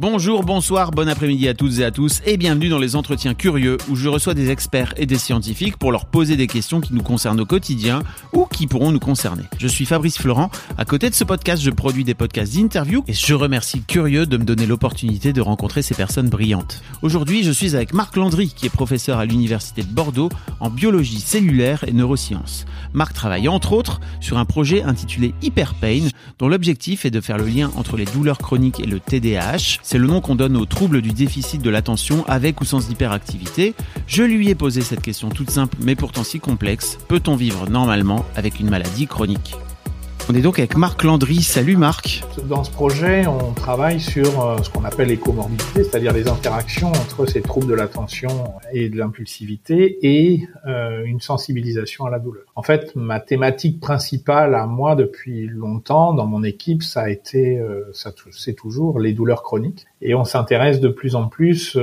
Bonjour, bonsoir, bon après-midi à toutes et à tous et bienvenue dans les entretiens curieux où je reçois des experts et des scientifiques pour leur poser des questions qui nous concernent au quotidien ou qui pourront nous concerner. Je suis Fabrice Florent. À côté de ce podcast, je produis des podcasts d'interview et je remercie Curieux de me donner l'opportunité de rencontrer ces personnes brillantes. Aujourd'hui, je suis avec Marc Landry qui est professeur à l'université de Bordeaux en biologie cellulaire et neurosciences. Marc travaille entre autres sur un projet intitulé Hyperpain dont l'objectif est de faire le lien entre les douleurs chroniques et le TDAH. C'est le nom qu'on donne aux troubles du déficit de l'attention avec ou sans hyperactivité. Je lui ai posé cette question toute simple mais pourtant si complexe. Peut-on vivre normalement avec une maladie chronique? On est donc avec Marc Landry. Salut Marc. Dans ce projet, on travaille sur euh, ce qu'on appelle les c'est-à-dire les interactions entre ces troubles de l'attention et de l'impulsivité et euh, une sensibilisation à la douleur. En fait, ma thématique principale à moi depuis longtemps dans mon équipe, ça a été, euh, c'est toujours les douleurs chroniques. Et on s'intéresse de plus en plus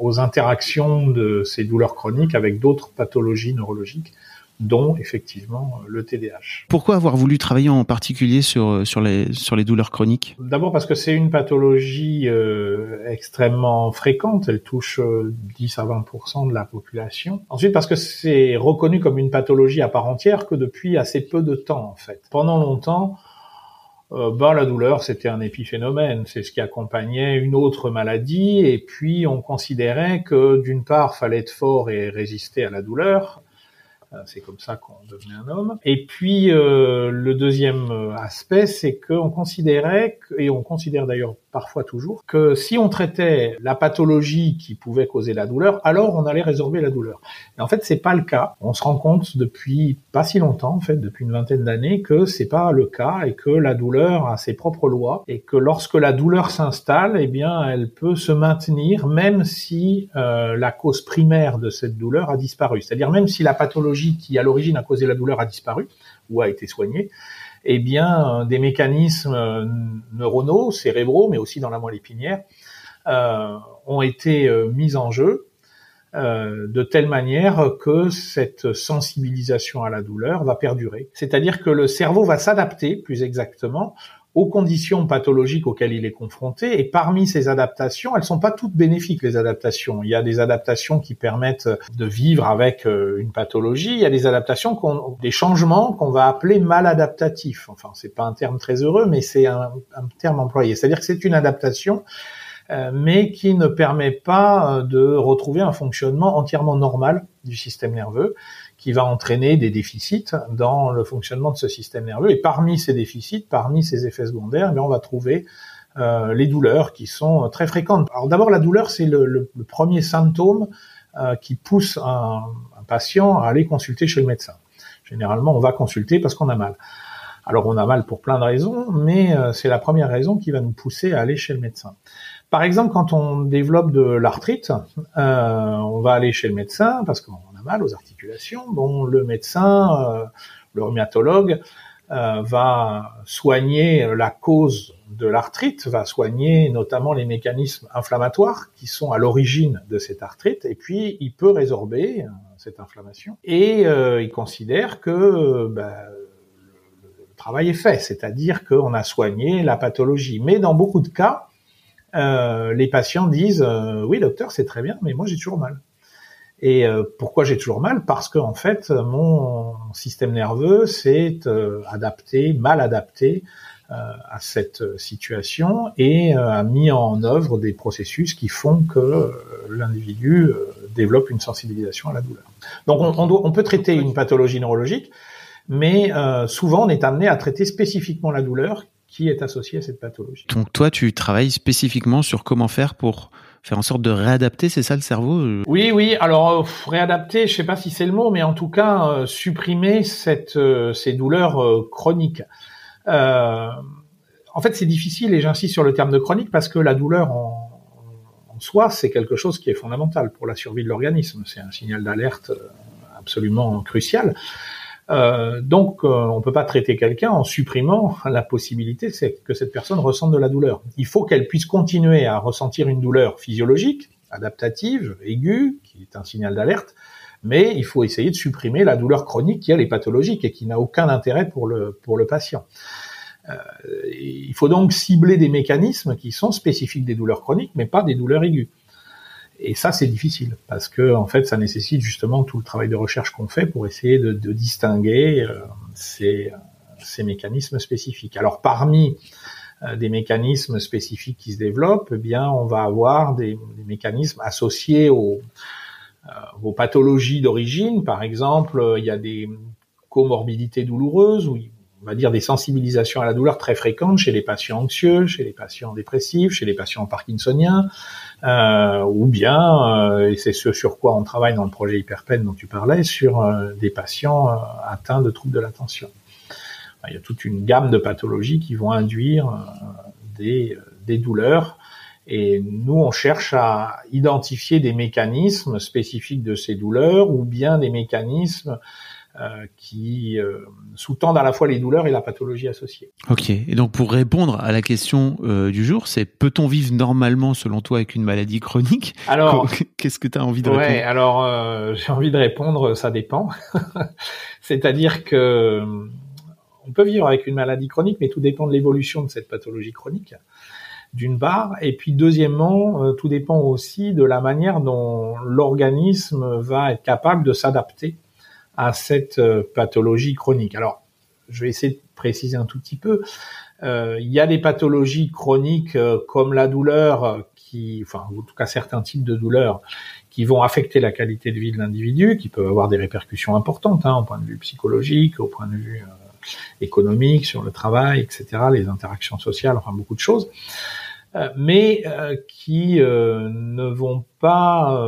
aux interactions de ces douleurs chroniques avec d'autres pathologies neurologiques dont effectivement le TDAH. Pourquoi avoir voulu travailler en particulier sur sur les sur les douleurs chroniques? D'abord parce que c'est une pathologie euh, extrêmement fréquente, elle touche 10 à 20% de la population. Ensuite parce que c'est reconnu comme une pathologie à part entière que depuis assez peu de temps en fait. Pendant longtemps euh, ben, la douleur, c'était un épiphénomène, c'est ce qui accompagnait une autre maladie, et puis on considérait que d'une part, fallait être fort et résister à la douleur, c'est comme ça qu'on devenait un homme. Et puis euh, le deuxième aspect, c'est qu'on considérait, et on considère d'ailleurs parfois toujours, que si on traitait la pathologie qui pouvait causer la douleur, alors on allait résorber la douleur. Et en fait, c'est pas le cas. On se rend compte depuis pas si longtemps, en fait, depuis une vingtaine d'années, que c'est pas le cas et que la douleur a ses propres lois et que lorsque la douleur s'installe, eh bien, elle peut se maintenir même si euh, la cause primaire de cette douleur a disparu. C'est-à-dire même si la pathologie qui à l'origine a causé la douleur a disparu ou a été soignée, eh bien, des mécanismes neuronaux, cérébraux, mais aussi dans la moelle épinière, euh, ont été euh, mis en jeu euh, de telle manière que cette sensibilisation à la douleur va perdurer. C'est-à-dire que le cerveau va s'adapter, plus exactement, aux conditions pathologiques auxquelles il est confronté. Et parmi ces adaptations, elles sont pas toutes bénéfiques, les adaptations. Il y a des adaptations qui permettent de vivre avec euh, une pathologie. Il y a des adaptations, des changements qu'on va appeler maladaptatifs. Enfin, c'est pas un terme très heureux, mais c'est un, un terme employé. C'est-à-dire que c'est une adaptation euh, mais qui ne permet pas euh, de retrouver un fonctionnement entièrement normal du système nerveux qui va entraîner des déficits dans le fonctionnement de ce système nerveux. Et parmi ces déficits, parmi ces effets secondaires, eh on va trouver euh, les douleurs qui sont très fréquentes. Alors d'abord, la douleur, c'est le, le, le, premier symptôme euh, qui pousse un, un, patient à aller consulter chez le médecin. Généralement, on va consulter parce qu'on a mal. Alors on a mal pour plein de raisons, mais euh, c'est la première raison qui va nous pousser à aller chez le médecin. Par exemple, quand on développe de l'arthrite, euh, on va aller chez le médecin parce qu'on mal aux articulations. Bon, le médecin, euh, le rhumatologue, euh, va soigner la cause de l'arthrite, va soigner notamment les mécanismes inflammatoires qui sont à l'origine de cette arthrite, et puis il peut résorber cette inflammation. Et il considère que ben, le travail est fait, c'est-à-dire qu'on a soigné la pathologie. Mais dans beaucoup de cas, euh, les patients disent euh, oui docteur c'est très bien mais moi j'ai toujours mal. Et euh, pourquoi j'ai toujours mal? Parce que en fait mon système nerveux s'est euh, adapté, mal adapté à cette situation et a mis en œuvre des processus qui font que l'individu développe une sensibilisation à la douleur. Donc on, on, on peut traiter une pathologie neurologique, mais souvent on est amené à traiter spécifiquement la douleur qui est associé à cette pathologie. Donc toi, tu travailles spécifiquement sur comment faire pour faire en sorte de réadapter, c'est ça le cerveau Oui, oui. Alors euh, réadapter, je sais pas si c'est le mot, mais en tout cas euh, supprimer cette, euh, ces douleurs chroniques. Euh, en fait, c'est difficile et j'insiste sur le terme de chronique parce que la douleur en, soi, c'est quelque chose qui est fondamental pour la survie de l'organisme. C'est un signal d'alerte euh, absolument crucial. Euh, donc, euh, on peut pas traiter quelqu'un en supprimant la possibilité que cette personne ressente de la douleur. Il faut qu'elle puisse continuer à ressentir une douleur physiologique, adaptative, aiguë, qui est un signal d'alerte, mais il faut essayer de supprimer la douleur chronique qui elle est pathologique et qui n'a aucun intérêt pour le pour le patient. Euh, il faut donc cibler des mécanismes qui sont spécifiques des douleurs chroniques, mais pas des douleurs aiguës. Et ça, c'est difficile parce que en fait, ça nécessite justement tout le travail de recherche qu'on fait pour essayer de, de distinguer euh, ces, ces, mécanismes spécifiques. Alors, parmi euh, des mécanismes spécifiques qui se développent, eh bien, on va avoir des, des mécanismes associés aux, euh, aux pathologies d'origine. Par exemple, il y a des comorbidités douloureuses où on va dire des sensibilisations à la douleur très fréquentes chez les patients anxieux, chez les patients dépressifs, chez les patients parkinsoniens, euh, ou bien, euh, et c'est ce sur quoi on travaille dans le projet Hyperpen dont tu parlais, sur euh, des patients euh, atteints de troubles de l'attention. Il y a toute une gamme de pathologies qui vont induire euh, des, douleurs. Et nous, on cherche à identifier des mécanismes spécifiques de ces douleurs ou bien des mécanismes qui euh, sous-tendent à la fois les douleurs et la pathologie associée. Ok. Et donc pour répondre à la question euh, du jour, c'est peut-on vivre normalement selon toi avec une maladie chronique? Alors, qu'est-ce que tu as envie de ouais, répondre? alors euh, j'ai envie de répondre, ça dépend. C'est-à-dire que on peut vivre avec une maladie chronique, mais tout dépend de l'évolution de cette pathologie chronique d'une part, et puis deuxièmement, tout dépend aussi de la manière dont l'organisme va être capable de s'adapter à cette euh, pathologie chronique. Alors, je vais essayer de préciser un tout petit peu. Euh, il y a des pathologies chroniques euh, comme la douleur, euh, qui, enfin, en tout cas certains types de douleurs, qui vont affecter la qualité de vie de l'individu, qui peuvent avoir des répercussions importantes, hein, au point de vue psychologique, au point de vue euh, économique, sur le travail, etc., les interactions sociales, enfin beaucoup de choses, euh, mais qui ne vont pas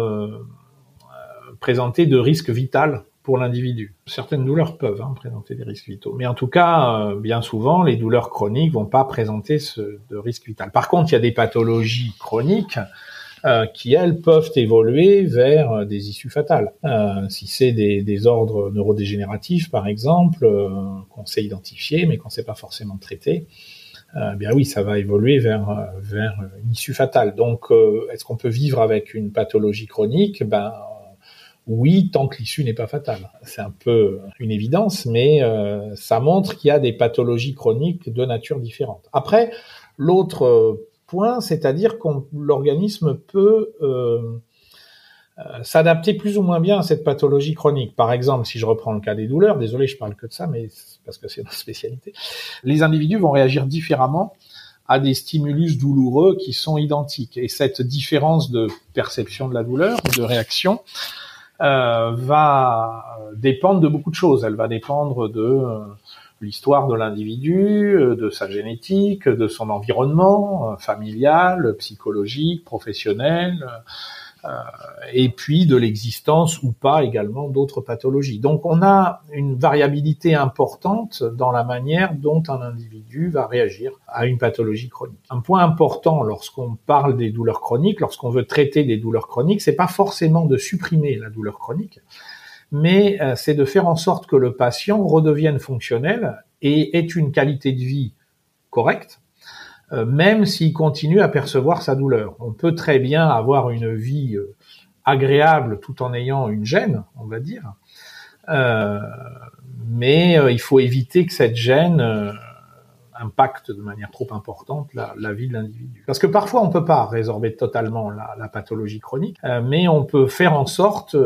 présenter de risque vital pour l'individu. Certaines douleurs peuvent hein, présenter des risques vitaux, mais en tout cas, euh, bien souvent, les douleurs chroniques vont pas présenter ce de risque vital. Par contre, il y a des pathologies chroniques euh, qui, elles, peuvent évoluer vers euh, des issues fatales. Si c'est des, des, ordres neurodégénératifs, par exemple, qu'on sait identifier, mais qu'on ne sait pas forcément traiter, eh bien oui, ça va évoluer vers, vers une issue fatale. Donc, est-ce qu'on peut vivre avec une pathologie chronique? Ben oui, tant que l'issue n'est pas fatale. C'est un peu une évidence, mais euh, ça montre qu'il y a des pathologies chroniques de nature différente. Après, l'autre euh, point, c'est-à-dire que l'organisme peut euh, euh, s'adapter plus ou moins bien à cette pathologie chronique. Par exemple, si je reprends le cas des douleurs, désolé, je parle que de ça, mais parce que c'est notre spécialité, les individus vont réagir différemment à des stimulus douloureux qui sont identiques. Et cette différence de perception de la douleur, de réaction, euh, va dépendre de beaucoup de choses. Elle va dépendre de euh, l'histoire de l'individu, euh, de sa génétique, de son environnement familial, psychologique, professionnel, euh, et puis de l'existence ou pas également d'autres pathologies. Donc on a une variabilité importante dans la manière dont un individu va réagir à une pathologie chronique. Un point important lorsqu'on parle des douleurs chroniques, lorsqu'on veut traiter des douleurs chroniques, c'est pas forcément de supprimer la douleur chronique, mais euh, c'est de faire en sorte que le patient redevienne fonctionnel et ait une qualité de vie correcte, euh, même s'il continue à percevoir sa douleur. On peut très bien avoir une vie euh, agréable tout en ayant une gêne, on va dire, euh, mais il faut éviter que cette gêne impacte de manière trop importante la, vie de l'individu. Parce que parfois on peut pas résorber totalement la, pathologie chronique, mais on peut faire en sorte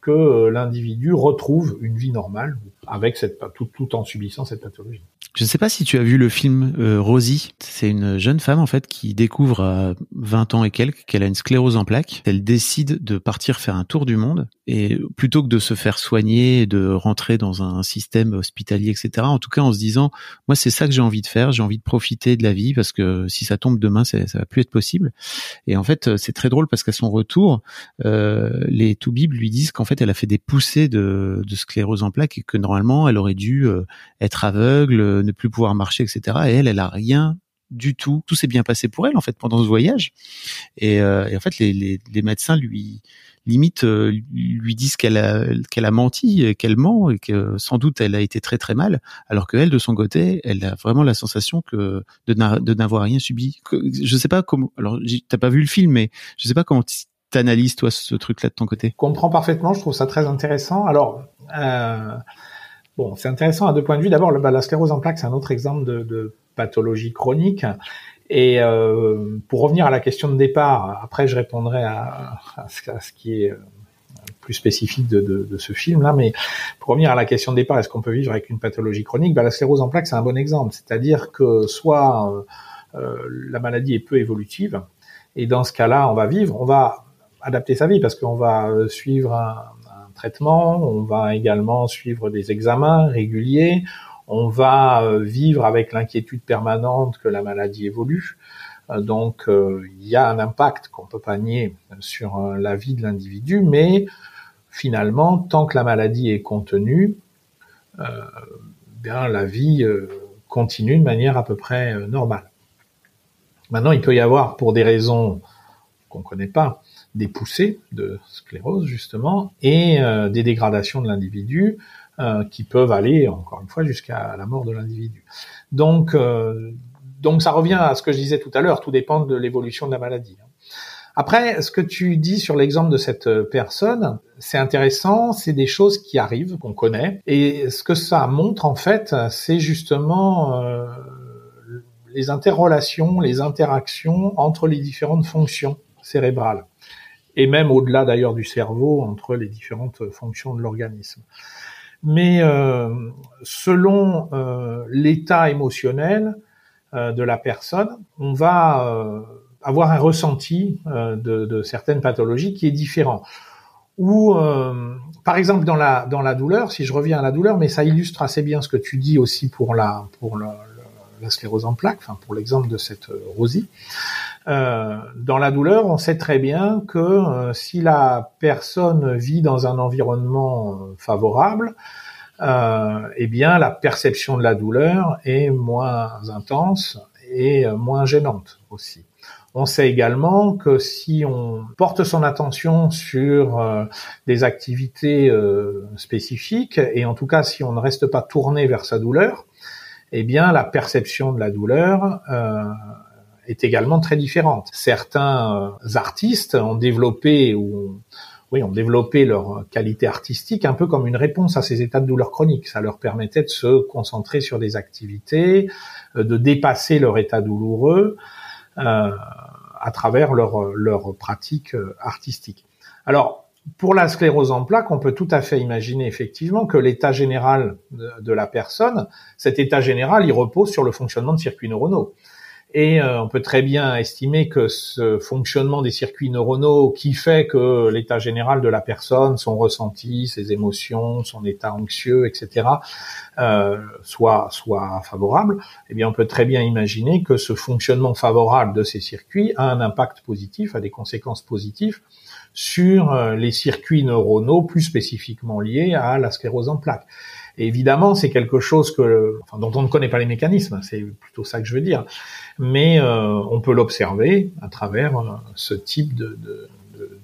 que l'individu retrouve une vie normale avec cette tout en subissant cette pathologie. Je ne sais pas si tu as vu le film euh, Rosie. C'est une jeune femme en fait qui découvre à 20 ans et quelques qu'elle a une sclérose en plaques. Elle décide de partir faire un tour du monde et plutôt que de se faire soigner, de rentrer dans un système hospitalier, etc. En tout cas, en se disant, moi c'est ça que j'ai envie de faire. J'ai envie de profiter de la vie parce que si ça tombe demain, ça, ça va plus être possible. Et en fait, c'est très drôle parce qu'à son retour, euh, les Toubib lui disent qu'en fait, elle a fait des poussées de, de sclérose en plaques et que normalement, elle aurait dû euh, être aveugle ne plus pouvoir marcher, etc. Et elle, elle a rien du tout. Tout s'est bien passé pour elle en fait pendant ce voyage. Et, euh, en fait, les, médecins lui limite euh, lui disent qu'elle a qu'elle a menti, qu'elle ment et que sans doute elle a été très très mal, alors que elle de son côté, elle a vraiment la sensation que de n'avoir rien subi. Je sais pas comment. Alors t'as pas vu le film, mais je sais pas comment t'analyses toi ce truc-là de ton côté. Je comprends parfaitement. Je trouve ça très intéressant. Alors. Euh... Bon, c'est intéressant à deux points de vue. D'abord, la sclérose en plaques, c'est un autre exemple de, pathologie chronique. Et euh, pour revenir à la question de départ, après je répondrai à, ce, qui est euh, plus spécifique de, ce film-là, mais pour revenir à la question de départ, est-ce qu'on peut vivre avec une pathologie chronique? Ben, La sclérose en plaques, c'est un bon exemple. C'est-à-dire que soit euh, la maladie est peu évolutive, et dans ce cas-là, on va vivre, on va adapter sa vie parce qu'on va suivre un traitement, on va également suivre des examens réguliers, on va euh, vivre avec l'inquiétude permanente que la maladie évolue. Euh, donc euh, il y a un impact qu'on peut pas nier sur la vie de l'individu, mais finalement, tant que la maladie est contenue, la vie continue de manière à peu près normale. Maintenant, il peut y avoir, pour des raisons qu'on ne connaît pas, des poussées de sclérose justement et des dégradations de l'individu euh, qui peuvent aller, encore une fois, jusqu'à la mort de l'individu. Donc, euh, donc ça revient à ce que je disais tout à l'heure, tout dépend de l'évolution de la maladie. Après, ce que tu dis sur l'exemple de cette personne, c'est intéressant, c'est des choses qui arrivent, qu'on connaît, et ce que ça montre en fait, c'est justement euh, les interrelations, les interactions entre les différentes fonctions cérébrales, et même au-delà d'ailleurs du cerveau, entre les différentes fonctions de l'organisme mais euh, selon euh, l'état émotionnel euh, de la personne, on va avoir un ressenti de, de, certaines pathologies qui est différent. Ou, par exemple, dans la dans la douleur, si je reviens à la douleur, mais ça illustre assez bien ce que tu dis aussi pour la pour la, la sclérose en plaques, enfin pour l'exemple de cette Rosie. Euh, dans la douleur, on sait très bien que euh, si la personne vit dans un environnement euh, favorable, eh bien la perception de la douleur est moins intense et moins gênante aussi. On sait également que si on porte son attention sur des activités spécifiques, et en tout cas si on ne reste pas tourné vers sa douleur, eh bien la perception de la douleur est également très différente. Certains euh, artistes ont développé ou oui, ont développé leur qualité artistique un peu comme une réponse à ces états de douleur chronique. Ça leur permettait de se concentrer sur des activités, euh, de dépasser leur état douloureux euh, à travers leur, leur pratique euh, artistique. Alors, pour la sclérose en plaques, on peut tout à fait imaginer effectivement que l'état général de, de, la personne, cet état général, il repose sur le fonctionnement de circuits neuronaux. Et euh, on peut très bien estimer que ce fonctionnement des circuits neuronaux qui fait que l'état général de la personne, son ressenti, ses émotions, son état anxieux, etc., euh, soit soit favorable. Eh bien, on peut très bien imaginer que ce fonctionnement favorable de ces circuits a un impact positif, a des conséquences positives sur euh, les circuits neuronaux plus spécifiquement liés à la sclérose en plaques évidemment, c'est quelque chose que, enfin, dont on ne connaît pas les mécanismes, c'est plutôt ça que je veux dire. Mais euh, on peut l'observer à travers euh, ce type de,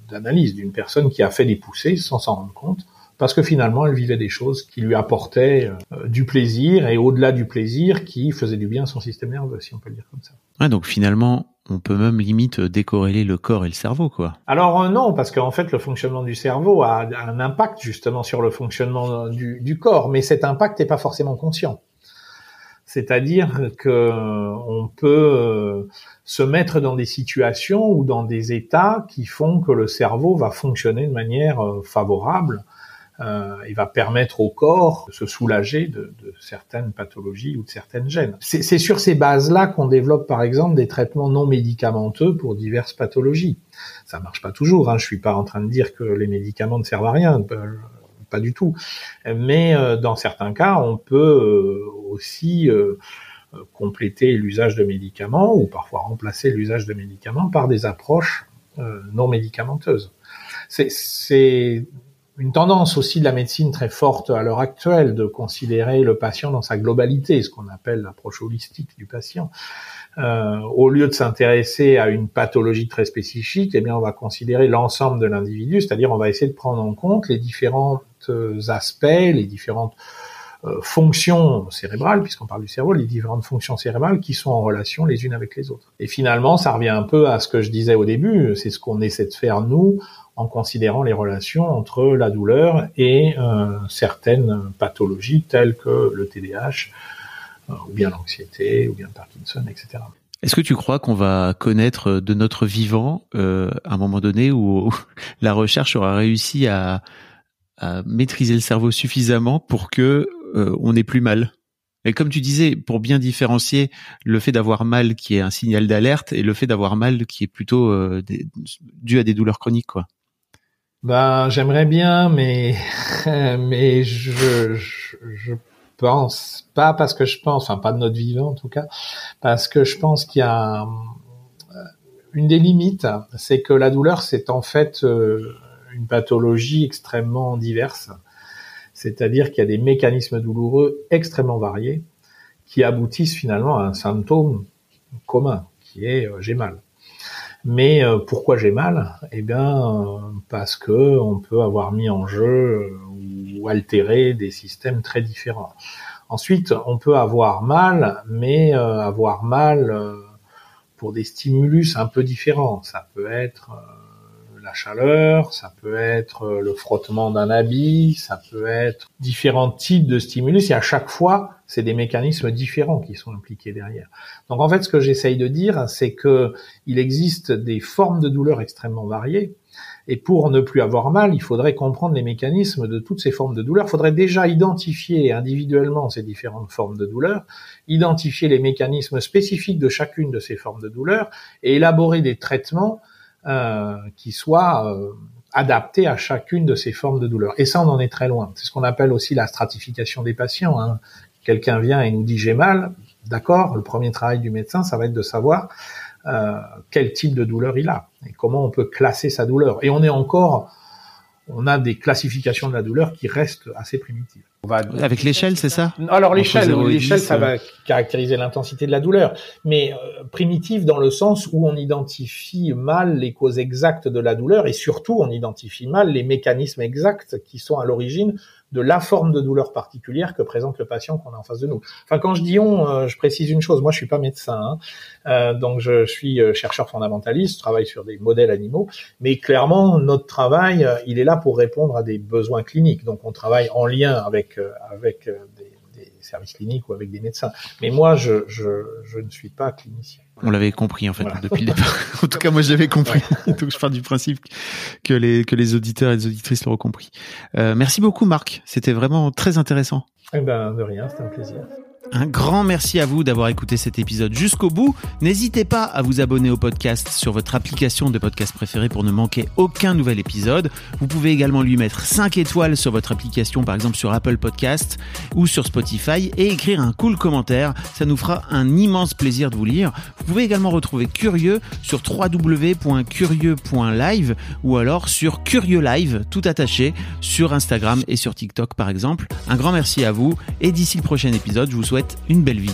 d'analyse d'une personne qui a fait des poussées sans s'en rendre compte, parce que finalement, elle vivait des choses qui lui apportaient euh, du plaisir et au-delà du plaisir, qui faisaient du bien à son système nerveux, si on peut le dire comme ça. Ouais, donc finalement, on peut même limite décorréler le corps et le cerveau, quoi. Alors euh, non, parce qu'en fait, le fonctionnement du cerveau a un impact justement sur le fonctionnement du, du corps, mais cet impact n'est pas forcément conscient. C'est-à-dire que on peut euh, se mettre dans des situations ou dans des états qui font que le cerveau va fonctionner de manière euh, favorable euh, il va permettre au corps de se soulager de, de certaines pathologies ou de certaines gènes. C'est sur ces bases-là qu'on développe par exemple des traitements non médicamenteux pour diverses pathologies. Ça marche pas toujours, hein. je suis pas en train de dire que les médicaments ne servent à rien, euh, pas du tout. Mais euh, dans certains cas, on peut euh, aussi compléter l'usage de médicaments ou parfois remplacer l'usage de médicaments par des approches non médicamenteuses. C'est une tendance aussi de la médecine très forte à l'heure actuelle de considérer le patient dans sa globalité, ce qu'on appelle l'approche holistique du patient. Euh, au lieu de s'intéresser à une pathologie très spécifique, eh bien on va considérer l'ensemble de l'individu, c'est-à-dire on va essayer de prendre en compte les différents aspects, les différentes euh, fonctions cérébrales, puisqu'on parle du cerveau, les différentes fonctions cérébrales qui sont en relation les unes avec les autres. Et finalement, ça revient un peu à ce que je disais au début, c'est ce qu'on essaie de faire nous en considérant les relations entre la douleur et euh, certaines pathologies telles que le TDAH, euh, ou bien l'anxiété, ou bien le Parkinson, etc. Est-ce que tu crois qu'on va connaître de notre vivant euh, un moment donné où la recherche aura réussi à, à maîtriser le cerveau suffisamment pour que euh, on n'est plus mal. Et comme tu disais, pour bien différencier le fait d'avoir mal qui est un signal d'alerte et le fait d'avoir mal qui est plutôt euh, dû à des douleurs chroniques, quoi. Ben, j'aimerais bien, mais mais je, je, je pense pas parce que je pense, enfin pas de notre vivant en tout cas, parce que je pense qu'il y a une des limites, c'est que la douleur c'est en fait euh, une pathologie extrêmement diverse c'est-à-dire qu'il y a des mécanismes douloureux extrêmement variés qui aboutissent finalement à un symptôme commun, qui est euh, j'ai mal. Mais euh, pourquoi j'ai mal? Eh bien, euh, parce que on peut avoir mis en jeu ou altéré des systèmes très différents. Ensuite, on peut avoir mal, mais avoir mal pour des stimulus un peu différents. Ça peut être la chaleur, ça peut être euh, le frottement d'un habit, ça peut être différents types de stimulus et à chaque fois, c'est des mécanismes différents qui sont impliqués derrière. Donc en fait, ce que j'essaye de dire, c'est que il existe des formes de douleur extrêmement variées et pour ne plus avoir mal, il faudrait comprendre les mécanismes de toutes ces formes de douleur. Il faudrait déjà identifier individuellement ces différentes formes de douleur, identifier les mécanismes spécifiques de chacune de ces formes de douleur et élaborer des traitements qui soit euh, adapté à chacune de ces formes de douleur. Et ça, on en est très loin. C'est ce qu'on appelle aussi la stratification des patients. Hein. Quelqu'un vient et nous dit j'ai mal, d'accord. Le premier travail du médecin, ça va être de savoir euh, quel type de douleur il a et comment on peut classer sa douleur. Et on est encore on a des classifications de la douleur qui restent assez primitives. Avec l'échelle, c'est ça? Alors l'échelle, l'échelle, ça va caractériser l'intensité de la douleur, mais euh, primitive dans le sens où on identifie mal les causes exactes de la douleur et surtout on identifie mal les mécanismes exacts qui sont à l'origine de la forme de douleur particulière que présente le patient qu'on a en face de nous. Enfin, quand je dis on, euh, je précise une chose. Moi, je suis pas médecin, hein. euh, donc je suis euh, chercheur fondamentaliste, je travaille sur des modèles animaux, mais clairement, notre travail, il est là pour répondre à des besoins cliniques. Donc, on travaille en lien avec avec des, des services cliniques ou avec des médecins. Mais moi, je, je, je ne suis pas clinicien. On l'avait compris en fait depuis le départ. en tout cas, moi je l'avais compris. Donc je pars du principe que les que les auditeurs et les auditrices l'auront compris. Euh, merci beaucoup Marc, c'était vraiment très intéressant. Eh ben de rien, c'était un plaisir. Un grand merci à vous d'avoir écouté cet épisode jusqu'au bout. N'hésitez pas à vous abonner au podcast sur votre application de podcast préférée pour ne manquer aucun nouvel épisode. Vous pouvez également lui mettre 5 étoiles sur votre application, par exemple sur Apple Podcast ou sur Spotify, et écrire un cool commentaire. Ça nous fera un immense plaisir de vous lire. Vous pouvez également retrouver Curieux sur www.curieux.live ou alors sur Curieux Live, tout attaché, sur Instagram et sur TikTok par exemple. Un grand merci à vous, et d'ici le prochain épisode, je vous souhaite une belle vie.